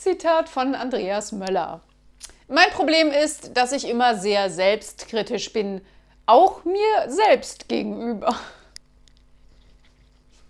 Zitat von Andreas Möller. Mein Problem ist, dass ich immer sehr selbstkritisch bin, auch mir selbst gegenüber.